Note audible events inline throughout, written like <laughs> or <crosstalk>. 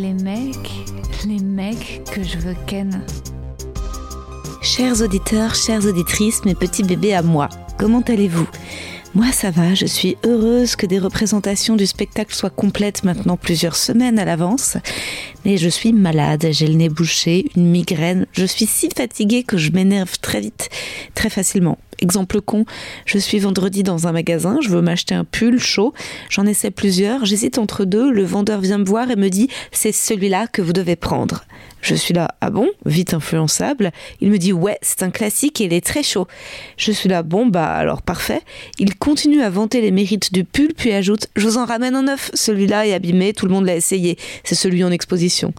Les mecs, les mecs que je veux ken. Chers auditeurs, chères auditrices, mes petits bébés à moi, comment allez-vous? Moi ça va, je suis heureuse que des représentations du spectacle soient complètes maintenant plusieurs semaines à l'avance. Mais je suis malade, j'ai le nez bouché, une migraine, je suis si fatiguée que je m'énerve très vite, très facilement. Exemple con, je suis vendredi dans un magasin, je veux m'acheter un pull chaud, j'en essaie plusieurs, j'hésite entre deux, le vendeur vient me voir et me dit c'est celui-là que vous devez prendre. Je suis là, ah bon, vite influençable. Il me dit ouais, c'est un classique et il est très chaud. Je suis là, bon bah alors parfait. Il continue à vanter les mérites du pull puis ajoute je vous en ramène un neuf, celui-là est abîmé, tout le monde l'a essayé, c'est celui en exposition.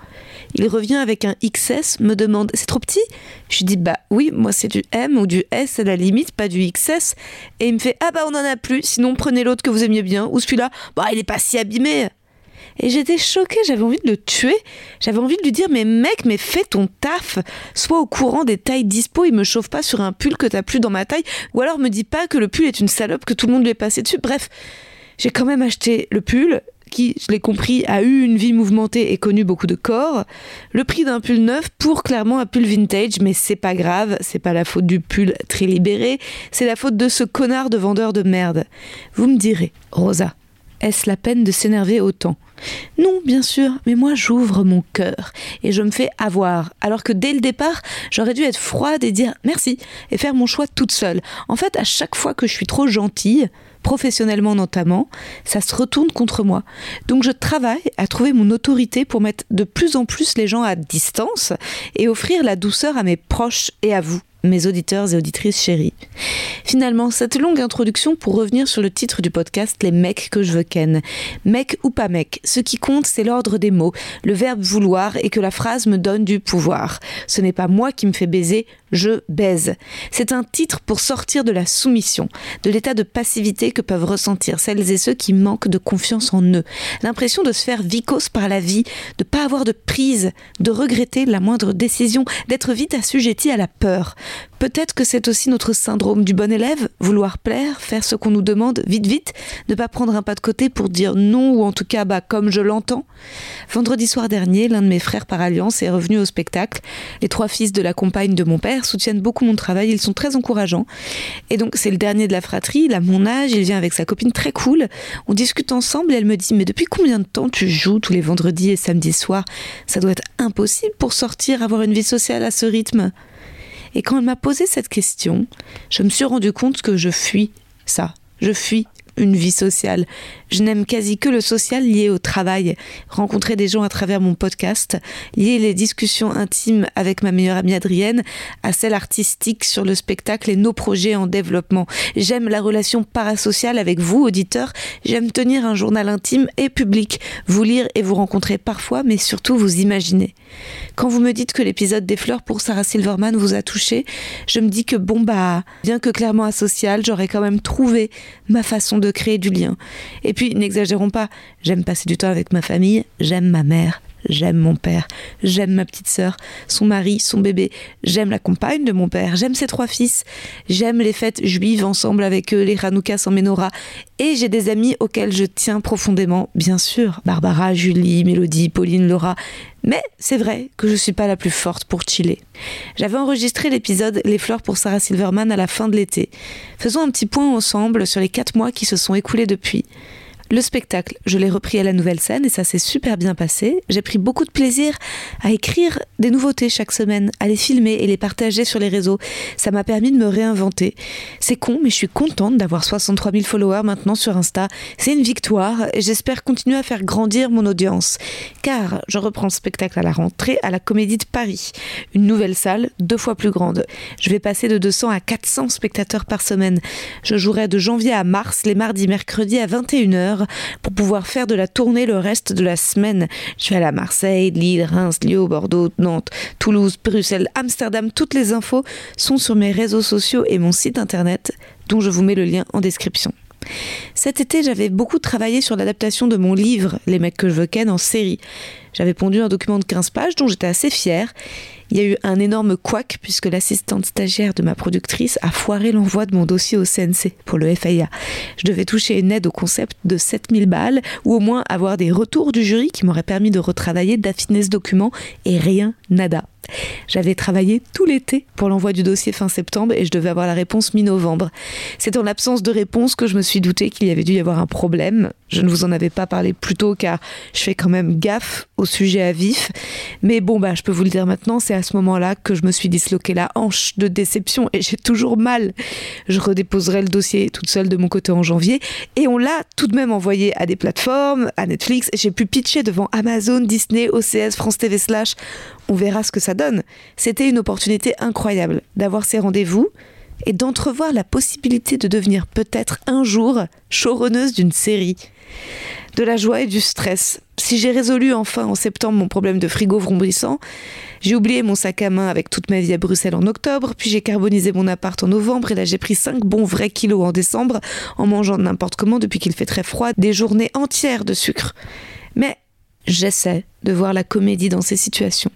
Il revient avec un XS, me demande c'est trop petit? Je dis bah oui, moi c'est du M ou du S à la limite, pas du XS. Et il me fait ah bah on en a plus, sinon prenez l'autre que vous aimiez bien, ou celui-là, bah il est pas si abîmé. Et j'étais choquée, j'avais envie de le tuer. J'avais envie de lui dire Mais mec, mais fais ton taf. Sois au courant des tailles dispo, il me chauffe pas sur un pull que t'as plus dans ma taille. Ou alors me dis pas que le pull est une salope, que tout le monde lui est passé dessus. Bref, j'ai quand même acheté le pull qui, je l'ai compris, a eu une vie mouvementée et connu beaucoup de corps. Le prix d'un pull neuf pour clairement un pull vintage, mais c'est pas grave, c'est pas la faute du pull très libéré, c'est la faute de ce connard de vendeur de merde. Vous me direz, Rosa, est-ce la peine de s'énerver autant? Non, bien sûr, mais moi j'ouvre mon cœur et je me fais avoir, alors que dès le départ, j'aurais dû être froide et dire merci et faire mon choix toute seule. En fait, à chaque fois que je suis trop gentille, professionnellement notamment, ça se retourne contre moi. Donc je travaille à trouver mon autorité pour mettre de plus en plus les gens à distance et offrir la douceur à mes proches et à vous mes auditeurs et auditrices chéris. Finalement, cette longue introduction pour revenir sur le titre du podcast Les mecs que je veux ken. Mec ou pas mec, ce qui compte c'est l'ordre des mots, le verbe vouloir et que la phrase me donne du pouvoir. Ce n'est pas moi qui me fais baiser, je baise. C'est un titre pour sortir de la soumission, de l'état de passivité que peuvent ressentir celles et ceux qui manquent de confiance en eux. L'impression de se faire vicose par la vie, de pas avoir de prise, de regretter la moindre décision, d'être vite assujetti à la peur. Peut-être que c'est aussi notre syndrome du bon élève, vouloir plaire, faire ce qu'on nous demande vite vite, ne pas prendre un pas de côté pour dire non ou en tout cas bah comme je l'entends. Vendredi soir dernier, l'un de mes frères par alliance est revenu au spectacle. Les trois fils de la compagne de mon père soutiennent beaucoup mon travail, ils sont très encourageants. Et donc c'est le dernier de la fratrie, il a mon âge, il vient avec sa copine très cool. On discute ensemble et elle me dit mais depuis combien de temps tu joues tous les vendredis et samedis soirs? Ça doit être impossible pour sortir, avoir une vie sociale à ce rythme. Et quand elle m'a posé cette question, je me suis rendu compte que je fuis ça. Je fuis une vie sociale. Je n'aime quasi que le social lié au travail, rencontrer des gens à travers mon podcast, lier les discussions intimes avec ma meilleure amie Adrienne à celles artistiques sur le spectacle et nos projets en développement. J'aime la relation parasociale avec vous, auditeurs. J'aime tenir un journal intime et public, vous lire et vous rencontrer parfois, mais surtout vous imaginer. Quand vous me dites que l'épisode des fleurs pour Sarah Silverman vous a touché, je me dis que bon bah, bien que clairement asocial, j'aurais quand même trouvé ma façon de créer du lien. Et puis, n'exagérons pas, j'aime passer du temps avec ma famille, j'aime ma mère, J'aime mon père, j'aime ma petite sœur, son mari, son bébé, j'aime la compagne de mon père, j'aime ses trois fils, j'aime les fêtes juives ensemble avec eux, les Hanouka sans menorah, et j'ai des amis auxquels je tiens profondément, bien sûr, Barbara, Julie, Mélodie, Pauline, Laura, mais c'est vrai que je suis pas la plus forte pour chiller. J'avais enregistré l'épisode Les fleurs pour Sarah Silverman à la fin de l'été. Faisons un petit point ensemble sur les quatre mois qui se sont écoulés depuis. Le spectacle, je l'ai repris à la nouvelle scène et ça s'est super bien passé. J'ai pris beaucoup de plaisir à écrire des nouveautés chaque semaine, à les filmer et les partager sur les réseaux. Ça m'a permis de me réinventer. C'est con, mais je suis contente d'avoir 63 000 followers maintenant sur Insta. C'est une victoire et j'espère continuer à faire grandir mon audience. Car je reprends le spectacle à la rentrée à la Comédie de Paris. Une nouvelle salle, deux fois plus grande. Je vais passer de 200 à 400 spectateurs par semaine. Je jouerai de janvier à mars, les mardis, mercredis à 21h pour pouvoir faire de la tournée le reste de la semaine. Je suis allée à Marseille, Lille, Reims, Lyon, Bordeaux, Nantes, Toulouse, Bruxelles, Amsterdam. Toutes les infos sont sur mes réseaux sociaux et mon site internet dont je vous mets le lien en description. Cet été, j'avais beaucoup travaillé sur l'adaptation de mon livre Les mecs que je veux ken en série. J'avais pondu un document de 15 pages dont j'étais assez fière il y a eu un énorme couac puisque l'assistante stagiaire de ma productrice a foiré l'envoi de mon dossier au CNC pour le FIA. Je devais toucher une aide au concept de 7000 balles ou au moins avoir des retours du jury qui m'auraient permis de retravailler, d'affiner ce document et rien, nada. J'avais travaillé tout l'été pour l'envoi du dossier fin septembre et je devais avoir la réponse mi-novembre. C'est en l'absence de réponse que je me suis douté qu'il y avait dû y avoir un problème. Je ne vous en avais pas parlé plus tôt car je fais quand même gaffe au sujet à vif. Mais bon, bah, je peux vous le dire maintenant, c'est à ce moment-là que je me suis disloqué la hanche de déception et j'ai toujours mal. Je redéposerai le dossier toute seule de mon côté en janvier et on l'a tout de même envoyé à des plateformes, à Netflix. J'ai pu pitcher devant Amazon, Disney, OCS, France TV Slash on verra ce que ça donne. C'était une opportunité incroyable d'avoir ces rendez-vous et d'entrevoir la possibilité de devenir peut-être un jour showrunneuse d'une série. De la joie et du stress. Si j'ai résolu enfin en septembre mon problème de frigo vrombrissant, j'ai oublié mon sac à main avec toute ma vie à Bruxelles en octobre, puis j'ai carbonisé mon appart en novembre et là j'ai pris 5 bons vrais kilos en décembre en mangeant n'importe comment depuis qu'il fait très froid, des journées entières de sucre. Mais J'essaie de voir la comédie dans ces situations.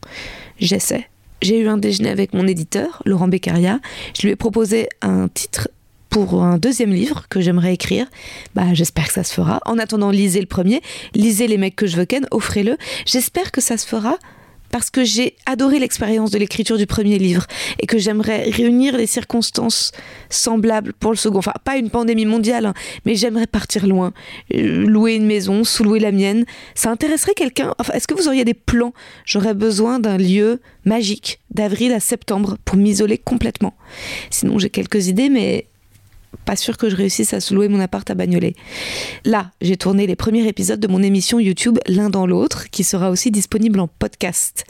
J'essaie. J'ai eu un déjeuner avec mon éditeur, Laurent Beccaria. Je lui ai proposé un titre pour un deuxième livre que j'aimerais écrire. Bah, j'espère que ça se fera. En attendant, lisez le premier, lisez Les mecs que je veux ken, offrez-le. J'espère que ça se fera parce que j'ai adoré l'expérience de l'écriture du premier livre et que j'aimerais réunir les circonstances semblables pour le second. Enfin, pas une pandémie mondiale, hein, mais j'aimerais partir loin, euh, louer une maison, sous-louer la mienne. Ça intéresserait quelqu'un Est-ce que vous auriez des plans? J'aurais besoin d'un lieu magique d'avril à septembre pour m'isoler complètement. Sinon, j'ai quelques idées, mais pas sûr que je réussisse à se louer mon appart à Bagnolet. Là, j'ai tourné les premiers épisodes de mon émission YouTube L'un dans l'autre, qui sera aussi disponible en podcast.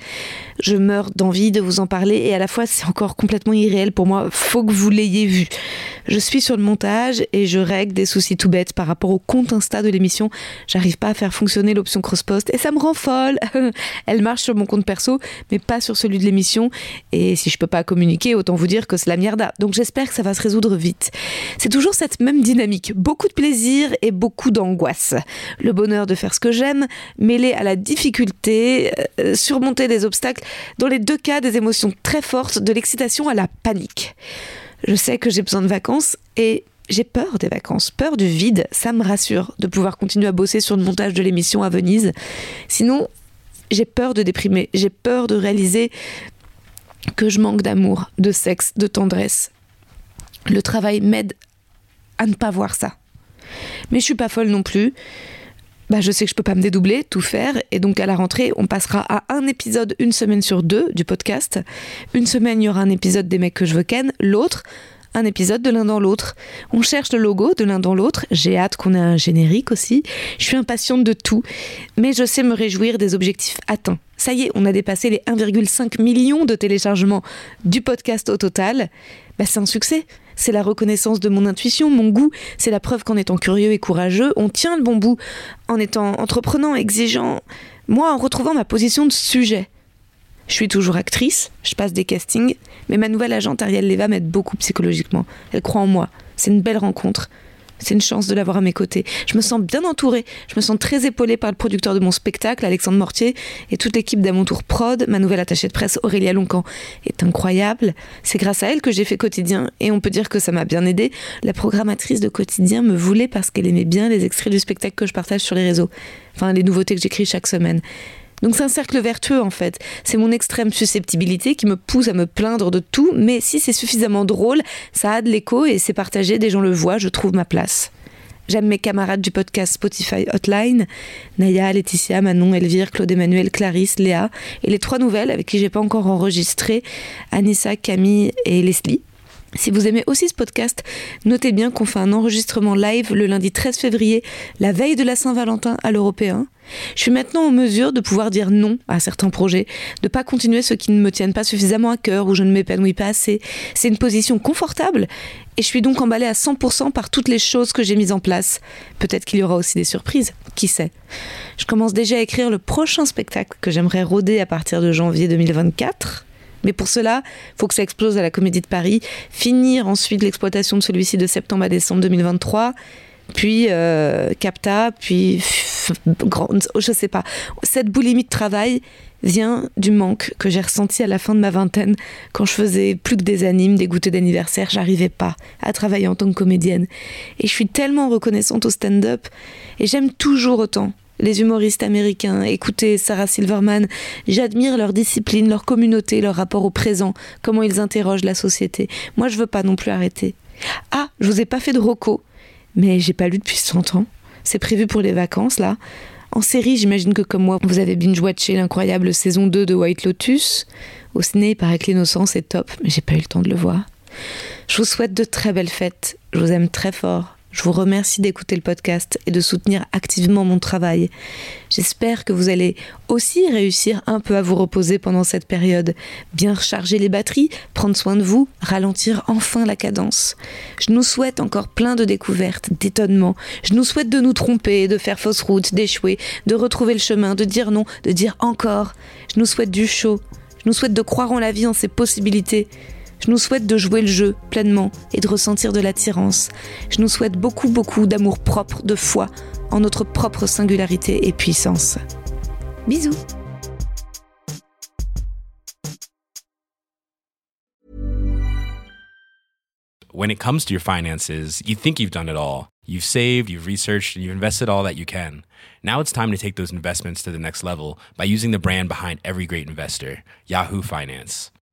Je meurs d'envie de vous en parler et à la fois c'est encore complètement irréel pour moi, faut que vous l'ayez vu. Je suis sur le montage et je règle des soucis tout bêtes par rapport au compte Insta de l'émission. J'arrive pas à faire fonctionner l'option cross-post et ça me rend folle. <laughs> Elle marche sur mon compte perso, mais pas sur celui de l'émission. Et si je peux pas communiquer, autant vous dire que c'est la mierda. Donc j'espère que ça va se résoudre vite. C'est toujours cette même dynamique. Beaucoup de plaisir et beaucoup d'angoisse. Le bonheur de faire ce que j'aime, mêlé à la difficulté, euh, surmonter des obstacles. Dans les deux cas, des émotions très fortes, de l'excitation à la panique. Je sais que j'ai besoin de vacances et j'ai peur des vacances, peur du vide. Ça me rassure de pouvoir continuer à bosser sur le montage de l'émission à Venise. Sinon, j'ai peur de déprimer. J'ai peur de réaliser que je manque d'amour, de sexe, de tendresse. Le travail m'aide à ne pas voir ça. Mais je suis pas folle non plus. Bah, je sais que je peux pas me dédoubler, tout faire, et donc à la rentrée, on passera à un épisode une semaine sur deux du podcast. Une semaine, il y aura un épisode des mecs que je veux ken, l'autre, un épisode de l'un dans l'autre. On cherche le logo de l'un dans l'autre. J'ai hâte qu'on ait un générique aussi. Je suis impatiente de tout, mais je sais me réjouir des objectifs atteints. Ça y est, on a dépassé les 1,5 million de téléchargements du podcast au total. Bah, c'est un succès c'est la reconnaissance de mon intuition, mon goût, c'est la preuve qu'en étant curieux et courageux, on tient le bon bout, en étant entreprenant, exigeant, moi en retrouvant ma position de sujet. Je suis toujours actrice, je passe des castings, mais ma nouvelle agente Ariel Leva m'aide beaucoup psychologiquement. Elle croit en moi. C'est une belle rencontre. C'est une chance de l'avoir à mes côtés. Je me sens bien entourée. Je me sens très épaulée par le producteur de mon spectacle, Alexandre Mortier, et toute l'équipe d'Amontour Prod. Ma nouvelle attachée de presse, Aurélia Loncan, est incroyable. C'est grâce à elle que j'ai fait Quotidien, et on peut dire que ça m'a bien aidé. La programmatrice de Quotidien me voulait parce qu'elle aimait bien les extraits du spectacle que je partage sur les réseaux. Enfin, les nouveautés que j'écris chaque semaine. Donc c'est un cercle vertueux en fait. C'est mon extrême susceptibilité qui me pousse à me plaindre de tout, mais si c'est suffisamment drôle, ça a de l'écho et c'est partagé, des gens le voient, je trouve ma place. J'aime mes camarades du podcast Spotify Hotline, Naya, Laetitia, Manon, Elvire, Claude Emmanuel, Clarisse, Léa, et les trois nouvelles avec qui j'ai pas encore enregistré, Anissa, Camille et Leslie. Si vous aimez aussi ce podcast, notez bien qu'on fait un enregistrement live le lundi 13 février, la veille de la Saint-Valentin à l'Européen. Je suis maintenant en mesure de pouvoir dire non à certains projets, de pas continuer ceux qui ne me tiennent pas suffisamment à cœur ou je ne m'épanouis pas assez. C'est une position confortable et je suis donc emballée à 100% par toutes les choses que j'ai mises en place. Peut-être qu'il y aura aussi des surprises, qui sait. Je commence déjà à écrire le prochain spectacle que j'aimerais rôder à partir de janvier 2024. Mais pour cela, il faut que ça explose à la Comédie de Paris, finir ensuite l'exploitation de celui-ci de septembre à décembre 2023, puis euh, Capta, puis grande, je sais pas. Cette boulimie de travail vient du manque que j'ai ressenti à la fin de ma vingtaine quand je faisais plus que des animes, des goûters d'anniversaire, j'arrivais pas à travailler en tant que comédienne. Et je suis tellement reconnaissante au stand-up et j'aime toujours autant les humoristes américains, écoutez Sarah Silverman, j'admire leur discipline, leur communauté, leur rapport au présent, comment ils interrogent la société. Moi, je veux pas non plus arrêter. Ah, je vous ai pas fait de roco, mais j'ai pas lu depuis 100 ans. C'est prévu pour les vacances, là. En série, j'imagine que comme moi, vous avez binge-watché l'incroyable saison 2 de White Lotus. Au ciné, paraît que l'innocence est top, mais j'ai pas eu le temps de le voir. Je vous souhaite de très belles fêtes. Je vous aime très fort. Je vous remercie d'écouter le podcast et de soutenir activement mon travail. J'espère que vous allez aussi réussir un peu à vous reposer pendant cette période, bien recharger les batteries, prendre soin de vous, ralentir enfin la cadence. Je nous souhaite encore plein de découvertes, d'étonnements. Je nous souhaite de nous tromper, de faire fausse route, d'échouer, de retrouver le chemin, de dire non, de dire encore. Je nous souhaite du chaud. Je nous souhaite de croire en la vie, en ses possibilités. Je nous souhaite de jouer le jeu pleinement et de ressentir de l'attirance. Je nous souhaite beaucoup, beaucoup d'amour propre, de foi en notre propre singularité et puissance. Bisous When it comes to your finances, you think you've done it all. You've saved, you've researched, and you've invested all that you can. Now it's time to take those investments to the next level by using the brand behind every great investor, Yahoo Finance.